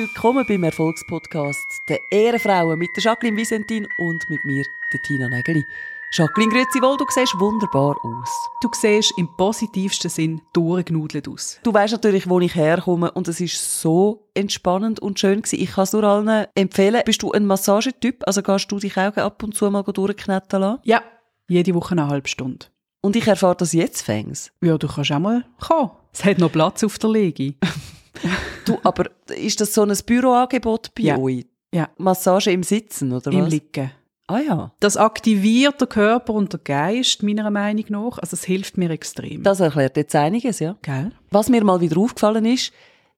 Willkommen beim Erfolgspodcast der Ehrenfrauen mit der Jacqueline Visentin und mit mir, der Tina Nägeli. Jacqueline, grüezi wohl, du siehst wunderbar aus. Du siehst im positivsten Sinn durchgenudelt aus. Du weißt natürlich, wo ich herkomme und es ist so entspannend und schön gewesen. Ich kann es nur allen empfehlen. Bist du ein Massagetyp? Also gehst du dich auch ab und zu mal durchknetten lassen? Ja, jede Woche eine halbe Stunde. Und ich erfahre das jetzt fängs. Ja, du kannst auch mal kommen. Es hat noch Platz auf der Lege. du, aber ist das so ein Büroangebot bei Ja. euch? Ja. Massage im Sitzen, oder Im was? Liegen. Ah ja. Das aktiviert den Körper und den Geist, meiner Meinung nach. Also es hilft mir extrem. Das erklärt jetzt einiges, ja. Gell? Was mir mal wieder aufgefallen ist,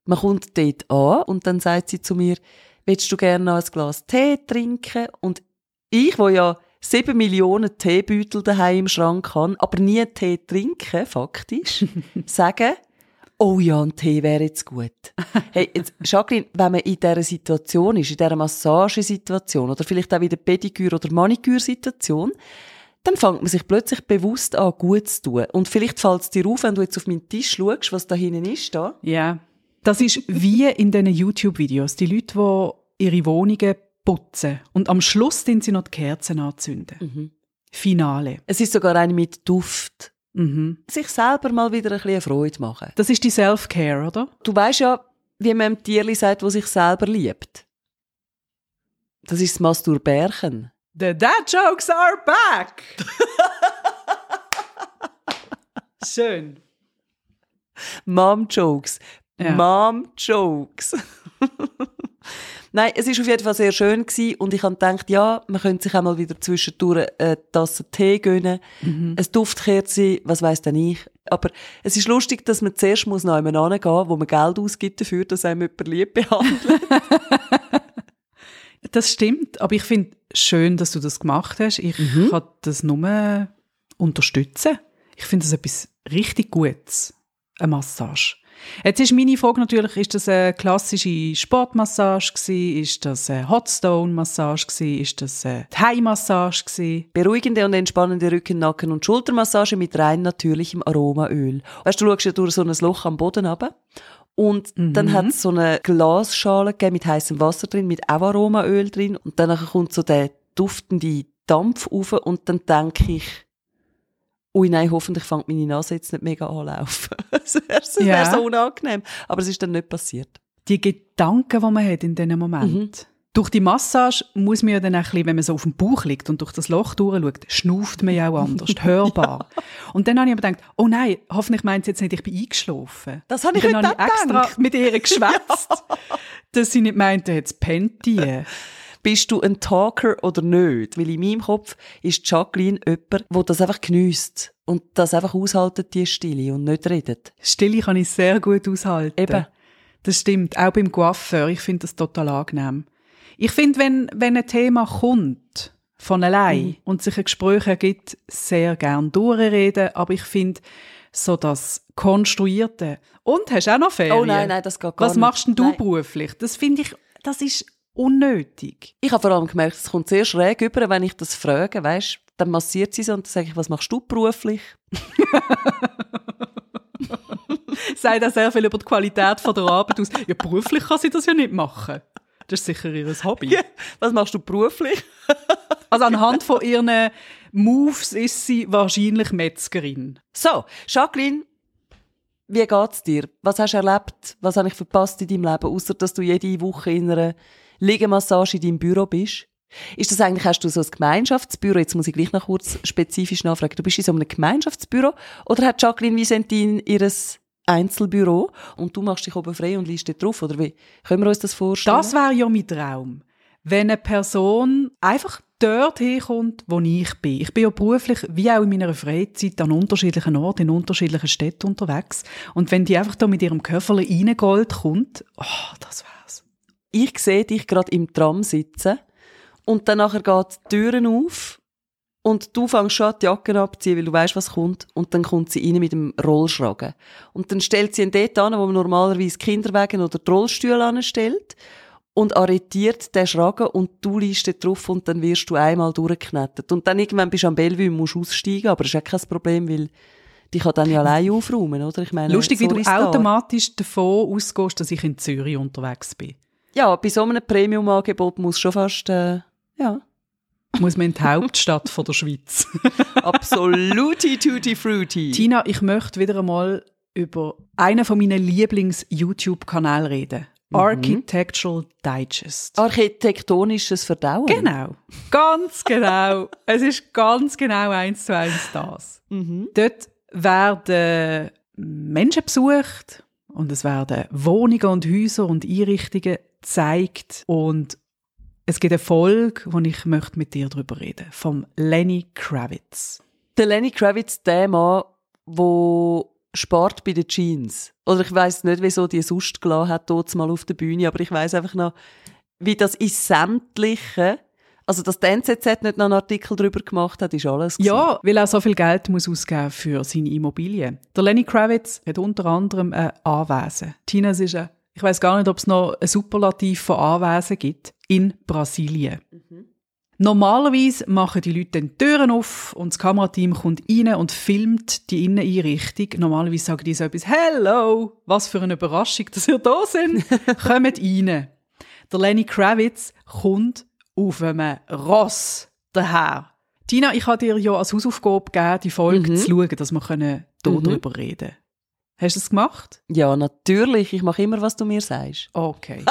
man kommt dort an und dann sagt sie zu mir, willst du gerne noch ein Glas Tee trinken? Und ich, wo ja sieben Millionen Teebeutel daheim im Schrank habe, aber nie Tee trinken, faktisch, sagen, oh ja, ein Tee wäre jetzt gut. Hey, jetzt, Jacqueline, wenn man in dieser Situation ist, in dieser Massagesituation oder vielleicht auch in der Pediküre- oder Maniküre-Situation, dann fängt man sich plötzlich bewusst an, gut zu tun. Und vielleicht fällt es dir auf, wenn du jetzt auf meinen Tisch schaust, was da hinten ist, da. Ja. Das ist wie in diesen YouTube-Videos. Die Leute, die ihre Wohnungen putzen und am Schluss sind sie noch die Kerzen anzünden. Finale. Es ist sogar eine mit Duft. Mhm. Sich selber mal wieder ein bisschen Freude machen. Das ist die Self-Care, oder? Du weißt ja, wie man einem Tierli sagt, wo sich selber liebt. Das ist das Masturbärchen. The dad jokes are back! Schön. Mom-Jokes. Ja. Mom-Jokes. Nein, es ist auf jeden Fall sehr schön gewesen und ich habe gedacht, ja, man könnte sich auch mal wieder zwischendurch eine Tasse Tee gönnen, Mhm. ein Duftkerze, was weiß denn ich. Aber es ist lustig, dass man zuerst muss noch einmal hingehen, wo man Geld ausgibt dafür, dass einem jemand lieb behandelt. Das stimmt, aber ich finde schön, dass du das gemacht hast. Ich kann das nur unterstützen. Ich finde das etwas richtig Gutes, eine Massage. Jetzt ist meine Frage natürlich, ist das eine klassische Sportmassage gewesen? Ist das eine Hotstone-Massage gewesen? Ist das eine Thai-Massage gewesen? Beruhigende und entspannende Rücken-, Nacken- und Schultermassage mit rein natürlichem Aromaöl. Weißt du, du schaust ja durch so ein Loch am Boden runter. Und dann hat es so eine Glasschale gegeben mit heißem Wasser drin, mit auch Aromaöl drin. Und dann kommt so der duftende Dampf auf und dann denke ich, ui nein, hoffentlich fängt meine Nase jetzt nicht mega an laufen. Es wäre wär Ja. so unangenehm. Aber es ist dann nicht passiert. Die Gedanken, die man hat in diesem Moment. Durch die Massage muss man ja dann auch ein bisschen, wenn man so auf dem Bauch liegt und durch das Loch durchschaut, schnauft man ja auch anders, hörbar. Und dann habe ich aber gedacht, oh nein, hoffentlich meint sie jetzt nicht, ich bin eingeschlafen. Das habe ich Und dann habe ich extra gedacht. mit ihr geschwätzt, dass sie nicht meinte, jetzt pennt die. Bist du ein Talker oder nicht? Weil in meinem Kopf ist Jacqueline jemand, der das einfach geniesst und das einfach aushaltet, die Stille und nicht redet. Stille kann ich sehr gut aushalten. Eben. Das stimmt, auch beim Coiffeur. Ich finde das total angenehm. Ich finde, wenn, wenn ein Thema kommt, von allein, Mhm. und sich ein Gespräch ergibt, sehr gern durchreden, aber ich finde, so das Konstruierte. Und hast auch noch Ferien? Oh nein, nein, das geht gar Was nicht. machst denn du Nein. beruflich? Das finde ich, das ist unnötig. Ich habe vor allem gemerkt, es kommt sehr schräg über, wenn ich das frage, weißt, dann massiert sie so und dann sage ich, was machst du beruflich? Sagt auch sehr viel über die Qualität von der Arbeit aus. Ja, beruflich kann sie das ja nicht machen. Das ist sicher ihr Hobby. Was machst du beruflich? Also anhand von ihren Moves ist sie wahrscheinlich Metzgerin. So, Jacqueline, wie geht's dir? Was hast du erlebt? Was habe ich verpasst in deinem Leben, außer dass du jede Woche in einer Liegemassage in deinem Büro bist? Ist das eigentlich, hast du so ein Gemeinschaftsbüro? Jetzt muss ich gleich noch kurz spezifisch nachfragen. Du bist in so einem Gemeinschaftsbüro oder hat Jacqueline Visentin ihres Einzelbüro und du machst dich oben frei und liest dort drauf? Oder wie können wir uns das vorstellen? Das wäre ja mein Traum. Wenn eine Person einfach dort herkommt, wo ich bin. Ich bin ja beruflich, wie auch in meiner Freizeit, an unterschiedlichen Orten, in unterschiedlichen Städten unterwegs. Und wenn die einfach da mit ihrem Köfferle reingold kommt, oh, das wär's. Ich sehe dich gerade im Tram sitzen und dann nachher geht die Türen auf und du fängst schon an, die Jacke abziehen, weil du weißt, was kommt und dann kommt sie rein mit dem Rollschragen. Und dann stellt sie ihn dort an, wo man normalerweise Kinderwagen oder die Rollstühle anstellt und arretiert den Schragen und du liegst dort drauf und dann wirst du einmal durchgeknetet. Und dann irgendwann bist du am Bellevue und musst aussteigen, aber das ist ja kein Problem, weil die kann dann ja allein aufräumen, oder? Ich meine, Lustig, wie du automatisch davon ausgehst, dass ich in Zürich unterwegs bin. Ja, bei so einem Premium-Angebot muss schon fast, äh, ja. Muss man in die Hauptstadt von der Schweiz. Absoluti tutti fruity. Tina, ich möchte wieder einmal über einen von meinen Lieblings-YouTube-Kanälen reden. Mhm. Architectural Digest. Architektonisches Verdauen. Genau. Ganz genau. es ist ganz genau eins zu eins das. Dort werden Menschen besucht und es werden Wohnungen und Häuser und Einrichtungen gezeigt und es gibt eine Folge, wo ich möchte mit dir darüber reden, vom Lenny Kravitz. Der Lenny Kravitz, der Mann, der spart bei den Jeans. Oder ich weiß nicht, wieso die sonst gelassen hat, dort mal auf der Bühne, aber ich weiß einfach noch, wie das in sämtlichen, also dass der NZZ nicht noch einen Artikel darüber gemacht hat, ist alles gewesen. Ja, weil er so viel Geld muss ausgeben für seine Immobilien. Der Lenny Kravitz hat unter anderem ein Anwesen. Tina, ist ein, ich weiß gar nicht, ob es noch ein Superlativ von Anwesen gibt, in Brasilien. Normalerweise machen die Leute dann die Türen auf und das Kamerateam kommt rein und filmt die Inneneinrichtung. Normalerweise sagen die so etwas, «Hello, was für eine Überraschung, dass ihr da sind. Kommt rein.» Der Lenny Kravitz kommt auf einem Ross daher. Tina, ich habe dir ja als Hausaufgabe gegeben, die Folge zu schauen, dass wir hier Mhm. darüber reden können. Hast du das gemacht? Ja, natürlich. Ich mache immer, was du mir sagst. Okay.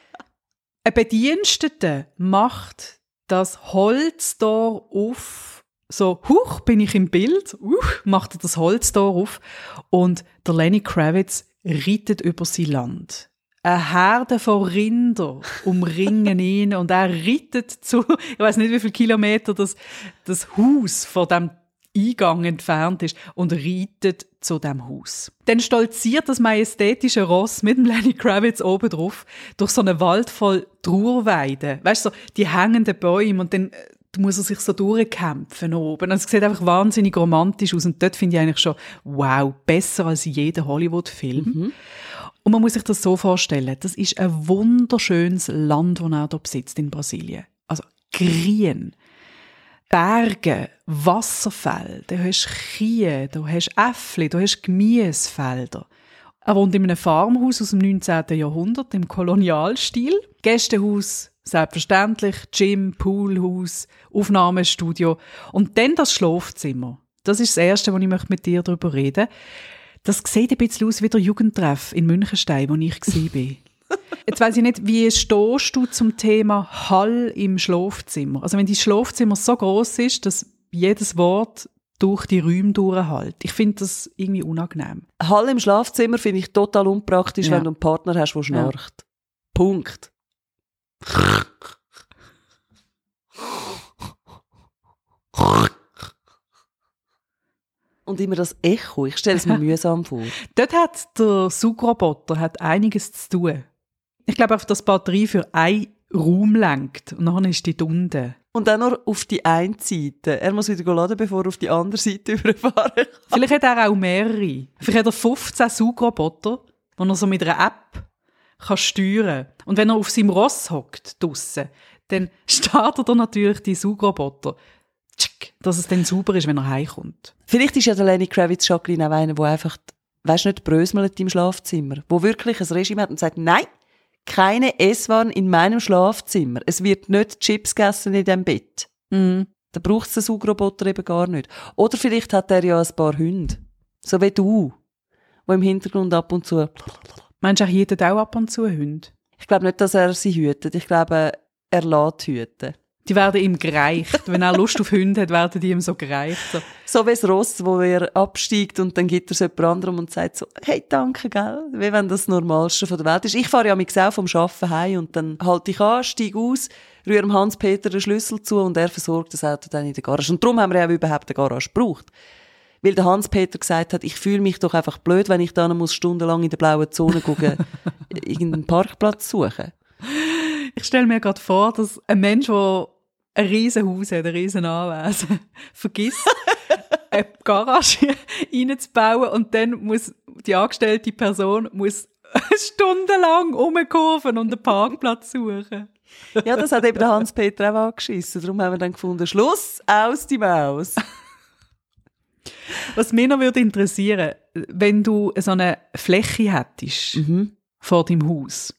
Ein Bediensteter macht das Holztor auf. So, huch, bin ich im Bild. Uh, macht er das Holztor auf. Und der Lenny Kravitz reitet über sein Land. Eine Herde von Rinder umringen ihn und er reitet zu, ich weiß nicht, wie viele Kilometer das, das Haus von dem Eingang entfernt ist und reitet zu dem Haus. Dann stolziert das majestätische Ross mit dem Lenny Kravitz oben drauf durch so einen Wald voll Trauerweiden. Weißt du, so die hängenden Bäume und dann äh, muss er sich so durchkämpfen oben. Und es sieht einfach wahnsinnig romantisch aus und dort finde ich eigentlich schon, wow, besser als jeder Hollywood-Film. Und man muss sich das so vorstellen, das ist ein wunderschönes Land, das er hier besitzt in Brasilien. Also grün. Berge, Wasserfälle, du hast Kühe, du hast Äffli, du hast Gemüsefelder. Er wohnt in einem Farmhaus aus dem 19. Jahrhundert im Kolonialstil. Gästehaus, selbstverständlich, Gym, Poolhaus, Aufnahmestudio und dann das Schlafzimmer. Das ist das Erste, wo ich möchte mit dir darüber reden Das sieht ein bisschen aus wie der Jugendtreff in Münchenstein, wo ich war. Jetzt weiß ich nicht, wie stehst du zum Thema Hall im Schlafzimmer? Also wenn die Schlafzimmer so groß ist, dass jedes Wort durch die Räume durchhält. Ich finde das irgendwie unangenehm. Hall im Schlafzimmer finde ich total unpraktisch, Ja. wenn du einen Partner hast, der schnarcht. Punkt. Und immer das Echo. Ich stelle es mir mühsam vor. Dort hat der Sugroboter hat einiges zu tun. Ich glaube auch, dass die Batterie für einen Raum lenkt und dann ist die unten. Und dann nur auf die eine Seite. Er muss wieder laden, bevor er auf die andere Seite überfahren kann. Vielleicht hat er auch mehrere. Vielleicht hat er 15 Sugroboter, die er so mit einer App kann steuern Und wenn er auf seinem Ross hockt, draussen, dann startet er natürlich die Sugroboter. Tschick, dass es dann sauber ist, wenn er heimkommt. Vielleicht ist ja der Lenny Kravitz Jacqueline auch einer, der einfach, weißt nicht, brösmelt im Schlafzimmer. Wo wirklich ein Regime hat und sagt, nein, keine Esswaren in meinem Schlafzimmer. Es wird nicht Chips gegessen in dem Bett. Mm. Da braucht es den Saugroboter eben gar nicht. Oder vielleicht hat er ja ein paar Hunde. So wie du. Wo im Hintergrund ab und zu. Meinst du, er hütet auch ab und zu Hunde? Ich glaube nicht, dass er sie hütet. Ich glaube, er lässt hüten. Die werden ihm gereicht. Wenn er Lust auf Hunde hat, werden die ihm so gereicht. So. So wie das Ross, wo er absteigt und dann gibt er es jemand anderem und sagt so, hey, danke, gell? Wie wenn das das Normalste von der Welt ist. Ich fahre ja mit auch vom Arbeiten heim und dann halte ich an, steige aus, rühre dem Hans-Peter den Schlüssel zu und er versorgt das Auto dann in der Garage. Und darum haben wir ja überhaupt eine Garage gebraucht. Weil der Hans-Peter gesagt hat, ich fühle mich doch einfach blöd, wenn ich dann muss stundenlang in der blauen Zone gucken, irgendeinen Parkplatz suchen. Ich stelle mir gerade vor, dass ein Mensch, der ein riesen Haus hat, ein riesen Anwesen, vergisst, eine Garage reinzubauen und dann muss die angestellte Person muss stundenlang umkurven und einen Parkplatz suchen. Ja, das hat eben der Hans-Peter auch angeschissen. Darum haben wir dann gefunden, Schluss, aus die Maus. Was mich noch würde interessieren, wenn du so eine Fläche hättest vor deinem Haus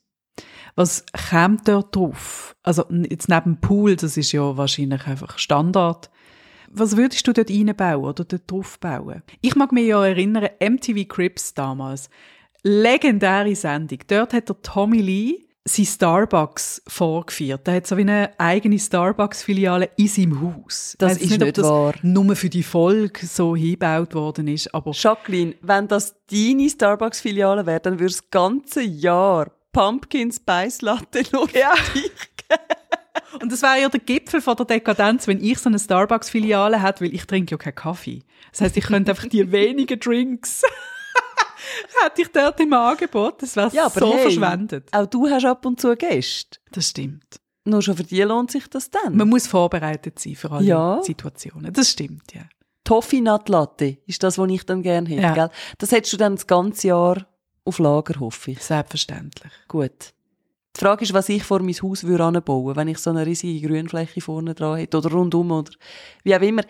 Was kommt dort drauf? Also jetzt neben dem Pool, das ist ja wahrscheinlich einfach Standard. Was würdest du dort reinbauen oder dort drauf bauen? Ich mag mich ja erinnern, MTV Crips damals. Legendäre Sendung. Dort hat der Tommy Lee sein Starbucks vorgeführt. Er hat so wie eine eigene Starbucks-Filiale in seinem Haus. Das ist nicht, das wahr. nur für die Folge so hingebaut worden ist, aber Jacqueline, wenn das deine Starbucks-Filiale wäre, dann würde das ganze Jahr Pumpkin Spice Latte nur Ja. Und das wäre ja der Gipfel von der Dekadenz, wenn ich so eine Starbucks-Filiale hätte, weil ich trinke ja keinen Kaffee. Das heißt, ich könnte einfach die wenigen Drinks hätte ich dort im Angebot. Das wäre Ja, so hey, verschwendet. Auch du hast ab und zu Gäste. Das stimmt. Nur schon für die lohnt sich das dann. Man muss vorbereitet sein für alle Ja. Situationen. Das stimmt, ja. Toffee Nut Latte ist das, was ich dann gerne hätte. Ja. Gell? Das hättest du dann das ganze Jahr auf Lager, hoffe ich. Selbstverständlich. Gut. Die Frage ist, was ich vor mein Haus würde anbauen, wenn ich so eine riesige Grünfläche vorne dran hätte oder rundum oder wie auch immer.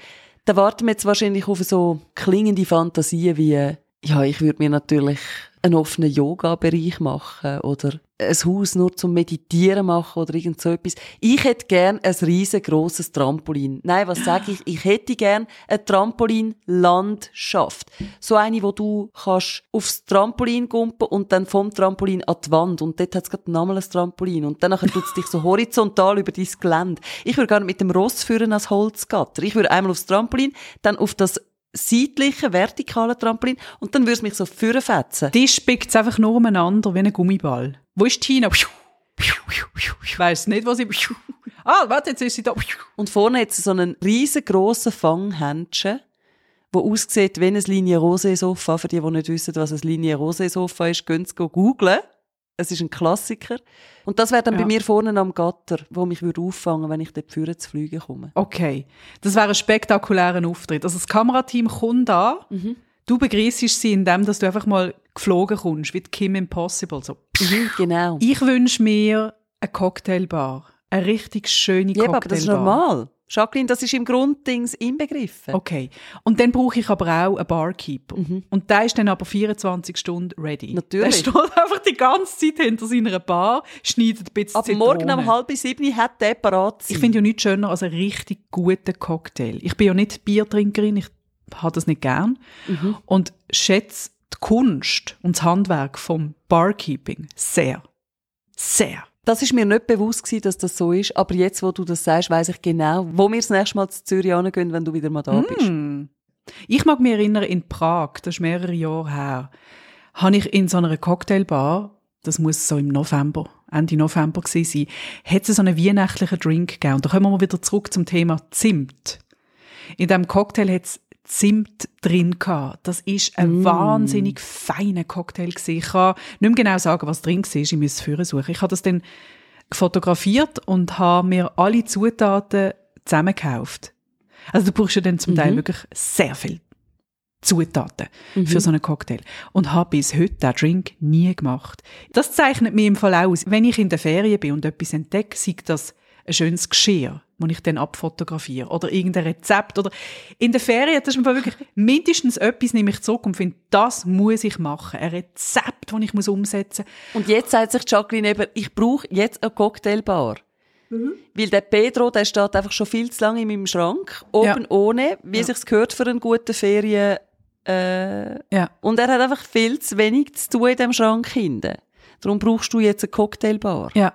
Da warten wir jetzt wahrscheinlich auf so klingende Fantasien wie, ja, ich würde mir natürlich einen offenen Yoga-Bereich machen oder ein Haus nur zum Meditieren machen oder irgend so etwas. Ich hätte gern ein riesengroßes Trampolin. Nein, was sage ich? Ich hätte gern eine Trampolinlandschaft. So eine, wo du kannst aufs Trampolin gumpen und dann vom Trampolin an die Wand. Und dort hat es gerade nochmal ein Trampolin. Und dann tut es dich so horizontal über dein Gelände. Ich würde gerne mit dem Ross führen als Holzgatter. Ich würde einmal aufs Trampolin, dann auf das seitliche, vertikale Trampolin und dann würde es mich so vorfetzen. Die spickt es einfach nur umeinander wie ein Gummiball. Wo ist Tina? Ich weiss nicht, was ich... Ah, warte, jetzt ist sie da. Und vorne hat sie so einen riesengroßen Fanghändchen, wo aussieht wie ein Linie Rosé Sofa. Für die, die nicht wissen, was ein Linie Rosé Sofa ist, gehen Sie googlen. Es ist ein Klassiker. Und das wäre dann Ja. bei mir vorne am Gatter, wo mich würde auffangen, wenn ich dort vorne zu fliegen komme. Okay, das wäre ein spektakulärer Auftritt. Also das Kamerateam kommt an, du begrüßest sie, indem dass du einfach mal geflogen kommst, wie Kim Impossible. So. Mhm, genau. Ich wünsche mir eine Cocktailbar. Eine richtig schöne Ja, Cocktailbar. aber das ist normal. Jacqueline, das ist im Grunddings inbegriffen. Okay. Und dann brauche ich aber auch einen Barkeeper. Und der ist dann aber 24 Stunden ready. Mhm. Natürlich. Der steht einfach die ganze Zeit hinter seiner Bar, schneidet ein bisschen Ab Zitrone. morgen um halb sieben hat der parat. Ich finde ja nichts schöner als einen richtig guten Cocktail. Ich bin ja nicht Biertrinkerin, ich habe das nicht gern. Mhm. Und schätze die Kunst und das Handwerk vom Barkeeping sehr. Sehr. Das ist mir nicht bewusst gewesen, dass das so ist, aber jetzt, wo du das sagst, weiß ich genau, wo wir das nächste Mal zu Zürich hingehen, wenn du wieder mal da bist. Hm. Ich mag mich erinnern, in Prag, das ist mehrere Jahre her, habe ich in so einer Cocktailbar, das muss so im November, Ende November gewesen sein, hat es so einen weihnachtlichen Drink gegeben. Und da kommen wir wieder zurück zum Thema Zimt. In diesem Cocktail hat es Zimt drin gehabt. Das ist ein wahnsinnig feiner Cocktail gewesen. Ich kann nicht mehr genau sagen, was drin war. Ich muss es suchen. Ich habe das dann fotografiert und habe mir alle Zutaten zusammengekauft. Also du brauchst ja dann zum Teil wirklich sehr viel Zutaten für so einen Cocktail. Und habe bis heute den Drink nie gemacht. Das zeichnet mir im Fall aus, wenn ich in der Ferien bin und etwas entdecke, sei das ein schönes Geschirr, das ich dann abfotografiere. Oder irgendein Rezept. Oder in der Ferien, das ist mir wirklich mindestens etwas nehme ich zurück und finde, das muss ich machen. Ein Rezept, das ich muss umsetzen muss. Und jetzt sagt sich Jacqueline eben, ich brauche jetzt eine Cocktailbar. Mhm. Weil der Pedro, der steht einfach schon viel zu lange in meinem Schrank, oben Ja. ohne, wie sich's gehört für einen guten Ferien, äh, Ja. und er hat einfach viel zu wenig zu tun in dem Schrank hinten. Darum brauchst du jetzt eine Cocktailbar. Ja.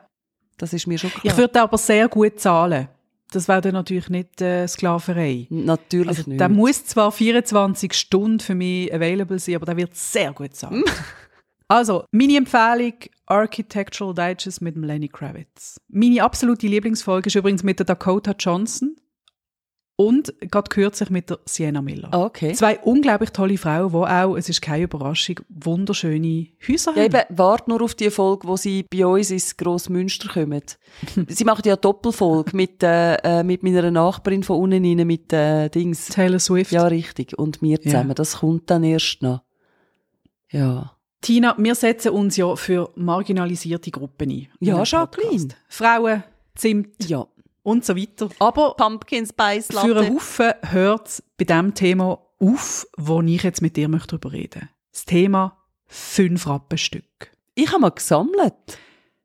Das ist mir schon klar. Ich würde aber sehr gut zahlen. Das wäre dann natürlich nicht äh, Sklaverei. Natürlich Also, nicht. der muss zwar 24 Stunden für mich available sein, aber der wird sehr gut sein. also, meine Empfehlung, Architectural Digest mit Lenny Kravitz. Meine absolute Lieblingsfolge ist übrigens mit der Dakota Johnson und gerade kürzlich mit der Sienna Miller. Ah, okay. Zwei unglaublich tolle Frauen, die auch, es ist keine Überraschung, wunderschöne Häuser Ja, haben. eben, warte nur auf die Folge, wo sie bei uns ins Grossmünster kommen. sie machen ja Doppelfolge mit, äh, äh, mit meiner Nachbarin von unten rein, mit äh, Dings. Taylor Swift. Ja, richtig. Und wir zusammen. Ja. Das kommt dann erst noch. Ja. Tina, wir setzen uns ja für marginalisierte Gruppen ein. in Ja, Jacqueline. Frauen, Zimt Ja. Und so weiter. Aber Pumpkin Spice Latte. für einen Haufen hört es bei dem Thema auf, wo ich jetzt mit dir möchte darüber reden Das Thema fünf Rappenstück. Ich habe mal gesammelt.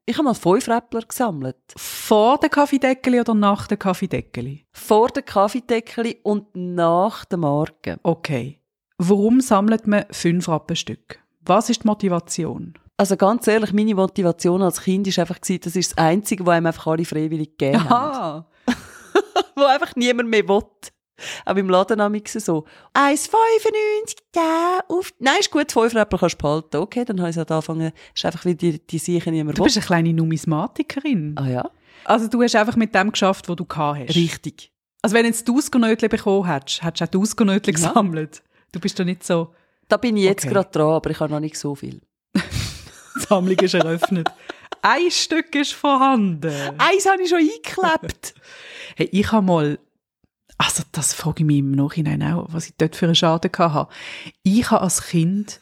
Ich habe mal fünf Räppler gesammelt. Vor dem Kaffeedeckeli oder nach dem Kaffeedeckeli? Vor dem Kaffeedeckeli und nach der Marke. Okay. Warum sammelt man fünf Rappenstück? Was ist die Motivation? Also ganz ehrlich, meine Motivation als Kind war einfach, gewesen, das ist das Einzige, was einem einfach alle freiwillig gegeben haben. wo einfach niemand mehr will. Auch im Laden amix so. 1,95, da, auf, nein, ist gut, 5 Rapper kannst du behalten. Okay, dann habe ich halt angefangen, ist einfach wie die, die Sicher niemand Du bist eine kleine Numismatikerin. Ah ja? Also du hast einfach mit dem geschafft, was du gehabt hast. Richtig. Also wenn du jetzt die Ausgernötchen bekommen hättest, hättest du auch die Ausgernötchen Ja. gesammelt. Du bist doch nicht so, Da bin ich jetzt Okay. gerade dran, aber ich habe noch nicht so viel. Die Sammlung ist eröffnet. Ein Stück ist vorhanden. Eins habe ich schon eingeklebt. Hey, ich habe mal, also das frage ich mich im Nachhinein auch, was ich dort für einen Schaden hatte. Ich habe als Kind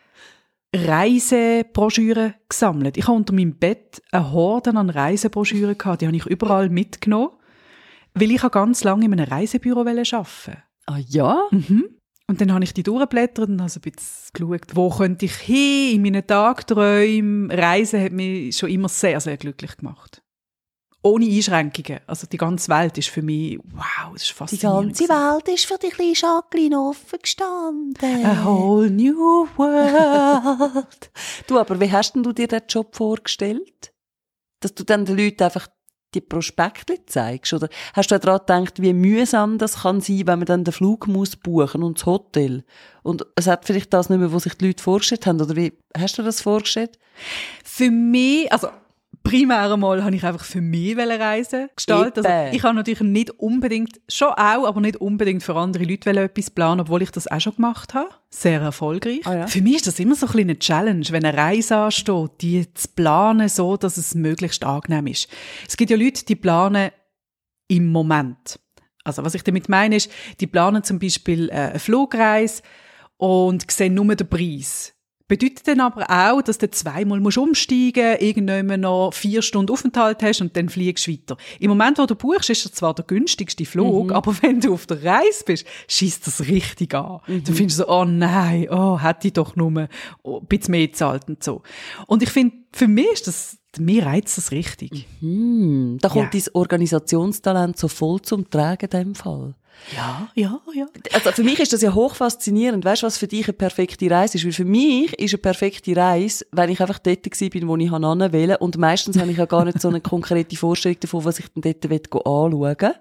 Reisebroschüren gesammelt. Ich habe unter meinem Bett eine Horde an Reisebroschüren gehabt. Die habe ich überall mitgenommen, weil ich ganz lange in einem Reisebüro arbeiten ah ja? Mhm. Und dann habe ich die durchgeblättert und habe so ein bisschen geschaut, wo könnte ich hin in meinen Tagträumen. Reisen hat mich schon immer sehr, sehr glücklich gemacht. Ohne Einschränkungen. Also die ganze Welt ist für mich, wow, das ist Die faszinierend. ganze Welt ist für die kleine Jacqueline offen gestanden. A whole new world. Du, aber wie hast denn du dir den Job vorgestellt? Dass du dann den Leuten einfach die Prospekte zeigst? Oder hast du daran gedacht, wie mühsam das kann sein, wenn man dann den Flug muss buchen und das Hotel? Und es hat vielleicht das nicht mehr, was sich die Leute vorgestellt haben. Oder wie hast du das vorgestellt? für mich, also primär einmal habe ich einfach für mich reisen gestaltet. Also ich habe natürlich nicht unbedingt, schon auch, aber nicht unbedingt für andere Leute etwas planen, obwohl ich das auch schon gemacht habe. Sehr erfolgreich. Ah ja. Für mich ist das immer so ein eine Challenge, wenn eine Reise ansteht, die zu planen, so dass es möglichst angenehm ist. Es gibt ja Leute, die planen im Moment. Also was ich damit meine ist, die planen zum Beispiel äh, eine Flugreise und sehen nur den Preis. Bedeutet dann aber auch, dass du zweimal musst umsteigen, irgendwann noch vier Stunden Aufenthalt hast und dann fliegst du weiter. Im Moment, wo du buchst, ist das zwar der günstigste Flug, aber wenn du auf der Reise bist, schießt das richtig an. Dann findest du so, oh nein, oh, hätte ich doch nur ein bisschen mehr gezahlt und so. Und ich finde, für mich ist das, mir reizt das richtig. Hm, da kommt Ja. dein Organisationstalent so voll zum Tragen in dem Fall. Ja, ja, ja. Also für mich ist das ja hoch faszinierend. Weißt du, was für dich eine perfekte Reise ist? Weil für mich ist eine perfekte Reise, wenn ich einfach dort bin, wo ich hinwollen will. Und meistens habe ich ja gar nicht so eine konkrete Vorstellung davon, was ich dann dort will anschauen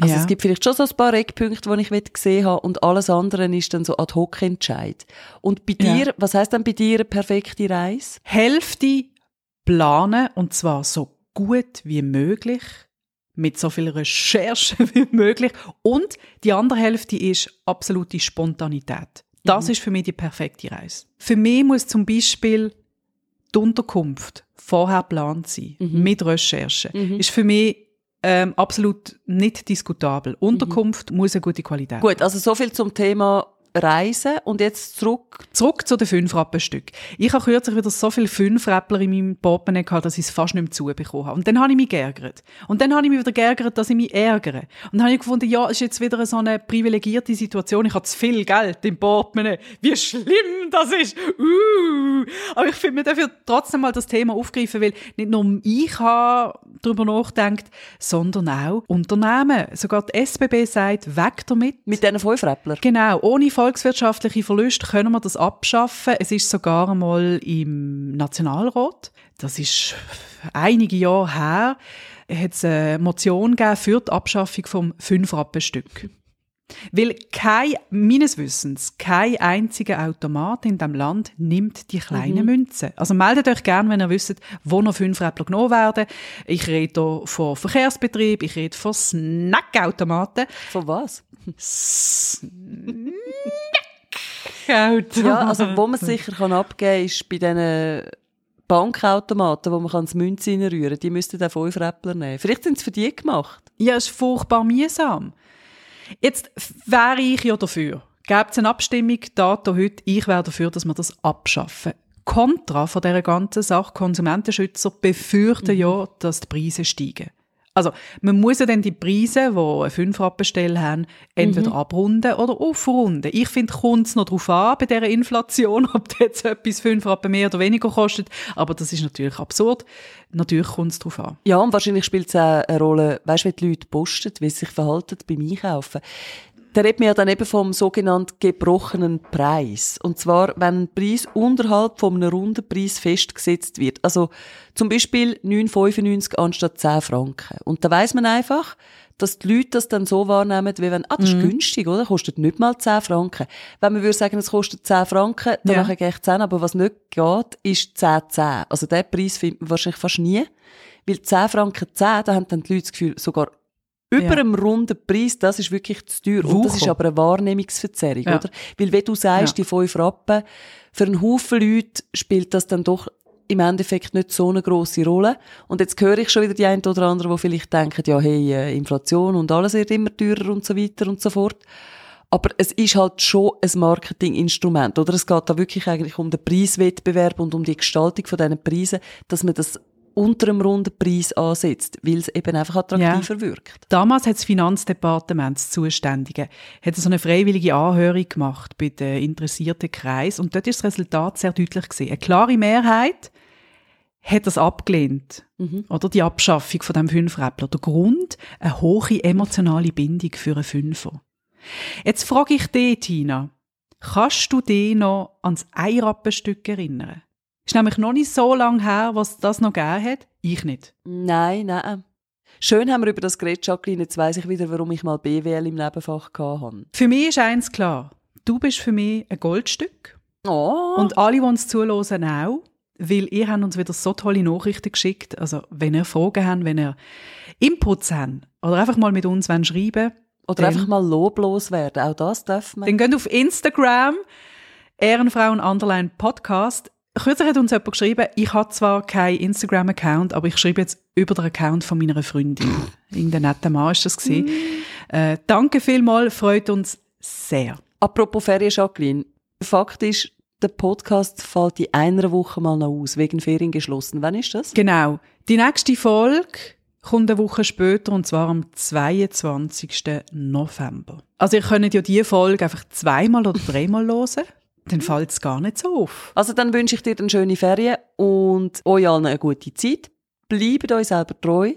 Also Ja. es gibt vielleicht schon so ein paar Eckpunkte, die ich will gesehen habe und alles andere ist dann so ad hoc Entscheid. Und bei Ja. dir, was heißt dann bei dir eine perfekte Reise? Hälfte planen und zwar so gut wie möglich, mit so viel Recherche wie möglich. Und die andere Hälfte ist absolute Spontanität. Das ist für mich die perfekte Reise. Für mich muss zum Beispiel die Unterkunft vorher geplant sein, mit Recherche. Ist für mich ähm, absolut nicht diskutabel. Unterkunft muss eine gute Qualität Gut, also so viel zum Thema Reisen und jetzt zurück. Zurück zu den fünf Rappenstück. Ich habe kürzlich wieder so viele fünf Rappler in meinem Portemonnaie gehabt, dass ich es fast nicht mehr zubekommen habe. Und dann habe ich mich geärgert. Und dann habe ich mich wieder geärgert, dass ich mich ärgere. Und dann habe ich gefunden, ja, ist jetzt wieder so eine privilegierte Situation. Ich habe zu viel Geld im Portemonnaie. Wie schlimm das ist. Uh. Aber ich finde, wir dürfen trotzdem mal das Thema aufgreifen, weil nicht nur ich habe darüber nachgedacht, sondern auch Unternehmen. Sogar die SBB sagt, weg damit. Mit diesen fünf Räppler. Genau, ohne volkswirtschaftliche Verluste können wir das abschaffen. Es ist sogar einmal im Nationalrat, das ist einige Jahre her, hat es eine Motion gegeben für die Abschaffung vom Fünf-Rappen-Stück. Weil kein, meines Wissens, kein einziger Automat in diesem Land nimmt die kleinen Münzen. Also meldet euch gerne, wenn ihr wisst, wo noch fünf Räppler genommen werden. Ich rede hier von Verkehrsbetrieb, ich rede von Snackautomaten. Von was? Snackautomaten. Ja, also wo man sicher kann abgeben kann, ist bei diesen Bankautomaten, wo man kann das Münze reinrühren kann. Die müssten den fünf Räppler nehmen. Vielleicht sind es für die gemacht. Ja, ist furchtbar mühsam. Jetzt wäre ich ja dafür. Gäbe es eine Abstimmung, Dato heute, ich wäre dafür, dass wir das abschaffen. Kontra von dieser ganzen Sache, Konsumentenschützer befürchten ja, dass die Preise steigen. Also, man muss ja dann die Preise, die eine 5 Rappenstelle haben, entweder mhm. abrunden oder aufrunden. Ich finde, kommt es noch darauf an, bei dieser Inflation, ob jetzt etwas 5 Rappen mehr oder weniger kostet. Aber das ist natürlich absurd. Natürlich kommt es darauf an. Ja, und wahrscheinlich spielt es auch eine Rolle, weißt du, wie die Leute posten, wie sie sich verhalten beim Einkaufen. Da redet man ja dann eben vom sogenannten gebrochenen Preis. Und zwar, wenn ein Preis unterhalb von einem runden Preis festgesetzt wird. Also zum Beispiel 9,95 anstatt 10 Franken. Und da weiß man einfach, dass die Leute das dann so wahrnehmen, wie wenn, ah, das ist mhm. günstig, oder? Kostet nicht mal 10 Franken. Wenn man würde sagen, es kostet 10 Franken, dann ja. gehe ich 10, aber was nicht geht, ist 10, 10. Also den Preis findet man wahrscheinlich fast nie. Weil 10 Franken 10, da haben dann die Leute das Gefühl, sogar über ja. einem runden Preis, das ist wirklich zu teuer. Und das ist aber eine Wahrnehmungsverzerrung, ja. oder? Weil, wie du sagst, ja. die fünf Rappen, für einen Haufen Leute spielt das dann doch im Endeffekt nicht so eine grosse Rolle. Und jetzt höre ich schon wieder die einen oder anderen, die vielleicht denken, ja, hey, äh, Inflation und alles wird immer teurer und so weiter und so fort. Aber es ist halt schon ein Marketinginstrument, oder? Es geht da wirklich eigentlich um den Preiswettbewerb und um die Gestaltung von diesen Preisen, dass man das unter einem runden Preis ansetzt, weil es eben einfach attraktiver ja. wirkt. Damals hat das Finanzdepartement, das Zuständige, hat so eine freiwillige Anhörung gemacht bei den interessierten Kreis und dort ist das Resultat sehr deutlich gesehen. Eine klare Mehrheit hat das abgelehnt, mhm. oder die Abschaffung von dem Fünfräppler. Der Grund eine hohe emotionale Bindung für einen Fünfer. Jetzt frage ich dich, Tina, kannst du dich noch ans Eirappenstück erinnern? Ist nämlich noch nicht so lange her, was das noch gegeben hat. Ich nicht. Nein, nein. Schön haben wir über das geredet, Jacqueline. Jetzt weiss ich wieder, warum ich mal BWL im Nebenfach hatte. Für mich ist eins klar. Du bist für mich ein Goldstück. Oh. Und alle, die uns zuhören, auch. Weil ihr habt uns wieder so tolle Nachrichten geschickt. Also, wenn ihr Fragen habt, wenn ihr Inputs habt oder einfach mal mit uns schreiben Oder einfach mal loblos werden. Auch das dürfen wir. Dann geht auf Instagram, Ehrenfrauen Underline Podcast. Kürzlich hat uns jemand geschrieben, ich habe zwar keinen Instagram-Account, aber ich schreibe jetzt über den Account von meiner Freundin. Irgendein netter Mann ist das gewesen. Mm. Äh, danke vielmals, freut uns sehr. Apropos Ferien, Jacqueline. Fakt ist, der Podcast fällt in einer Woche mal noch aus, wegen Ferien geschlossen. Wann ist das? Genau. Die nächste Folge kommt eine Woche später, und zwar am 22. November. Also ihr könnt ja diese Folge einfach zweimal oder dreimal hören dann fällt es gar nicht so auf. Also dann wünsche ich dir eine schöne Ferien und euch allen eine gute Zeit. Bleibt euch selber treu,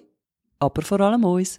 aber vor allem uns.